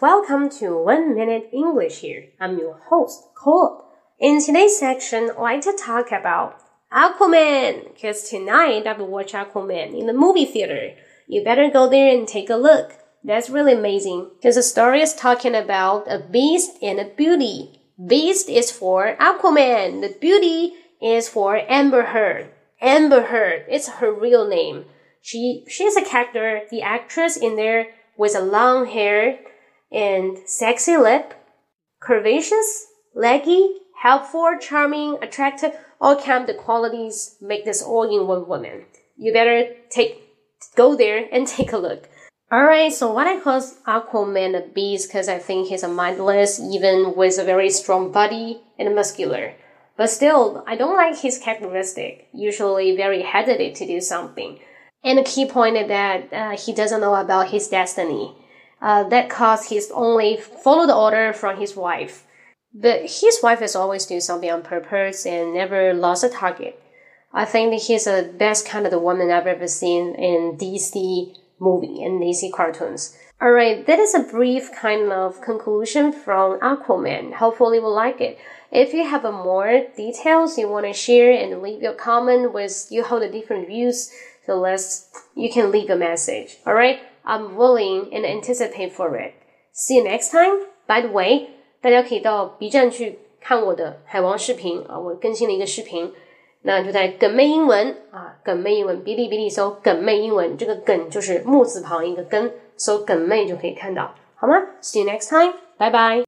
Welcome to One Minute English here. I'm your host, Cole. In today's section, I'd like to talk about Aquaman, because tonight I will watch Aquaman in the movie theater. You better go there and take a look. That's really amazing, because the story is talking about a beast and a beauty. Beast is for Aquaman. The beauty is for Amber Heard. Amber Heard, it's her real name. She she's a character, the actress in there with a long hair and sexy lip, curvaceous, leggy, helpful, charming, attractive, all kind of qualities make this all in one woman. You better take go there and take a look. Alright, so what I call Aquaman a beast because I think he's a mindless, even with a very strong body and muscular. But still, I don't like his characteristic, usually very hesitant to do something. And the key point is that uh, he doesn't know about his destiny. Uh, that caused he only follow the order from his wife. But his wife has always do something on purpose and never lost a target. I think that he's the best kind of the woman I've ever seen in DC movie and DC cartoons. Alright, that is a brief kind of conclusion from Aquaman. Hopefully you will like it. If you have more details you want to share and leave your comment with you hold a different views, so let's you can leave a message. Alright, I'm willing and anticipate for it. See you next time. By the way，大家可以到 B 站去看我的海王视频啊，我更新了一个视频。那就在梗妹英文啊，梗妹英文，哔哩哔哩搜梗妹英文，这个梗就是木字旁一个根，搜梗妹就可以看到，好吗？See you next time，Bye bye.。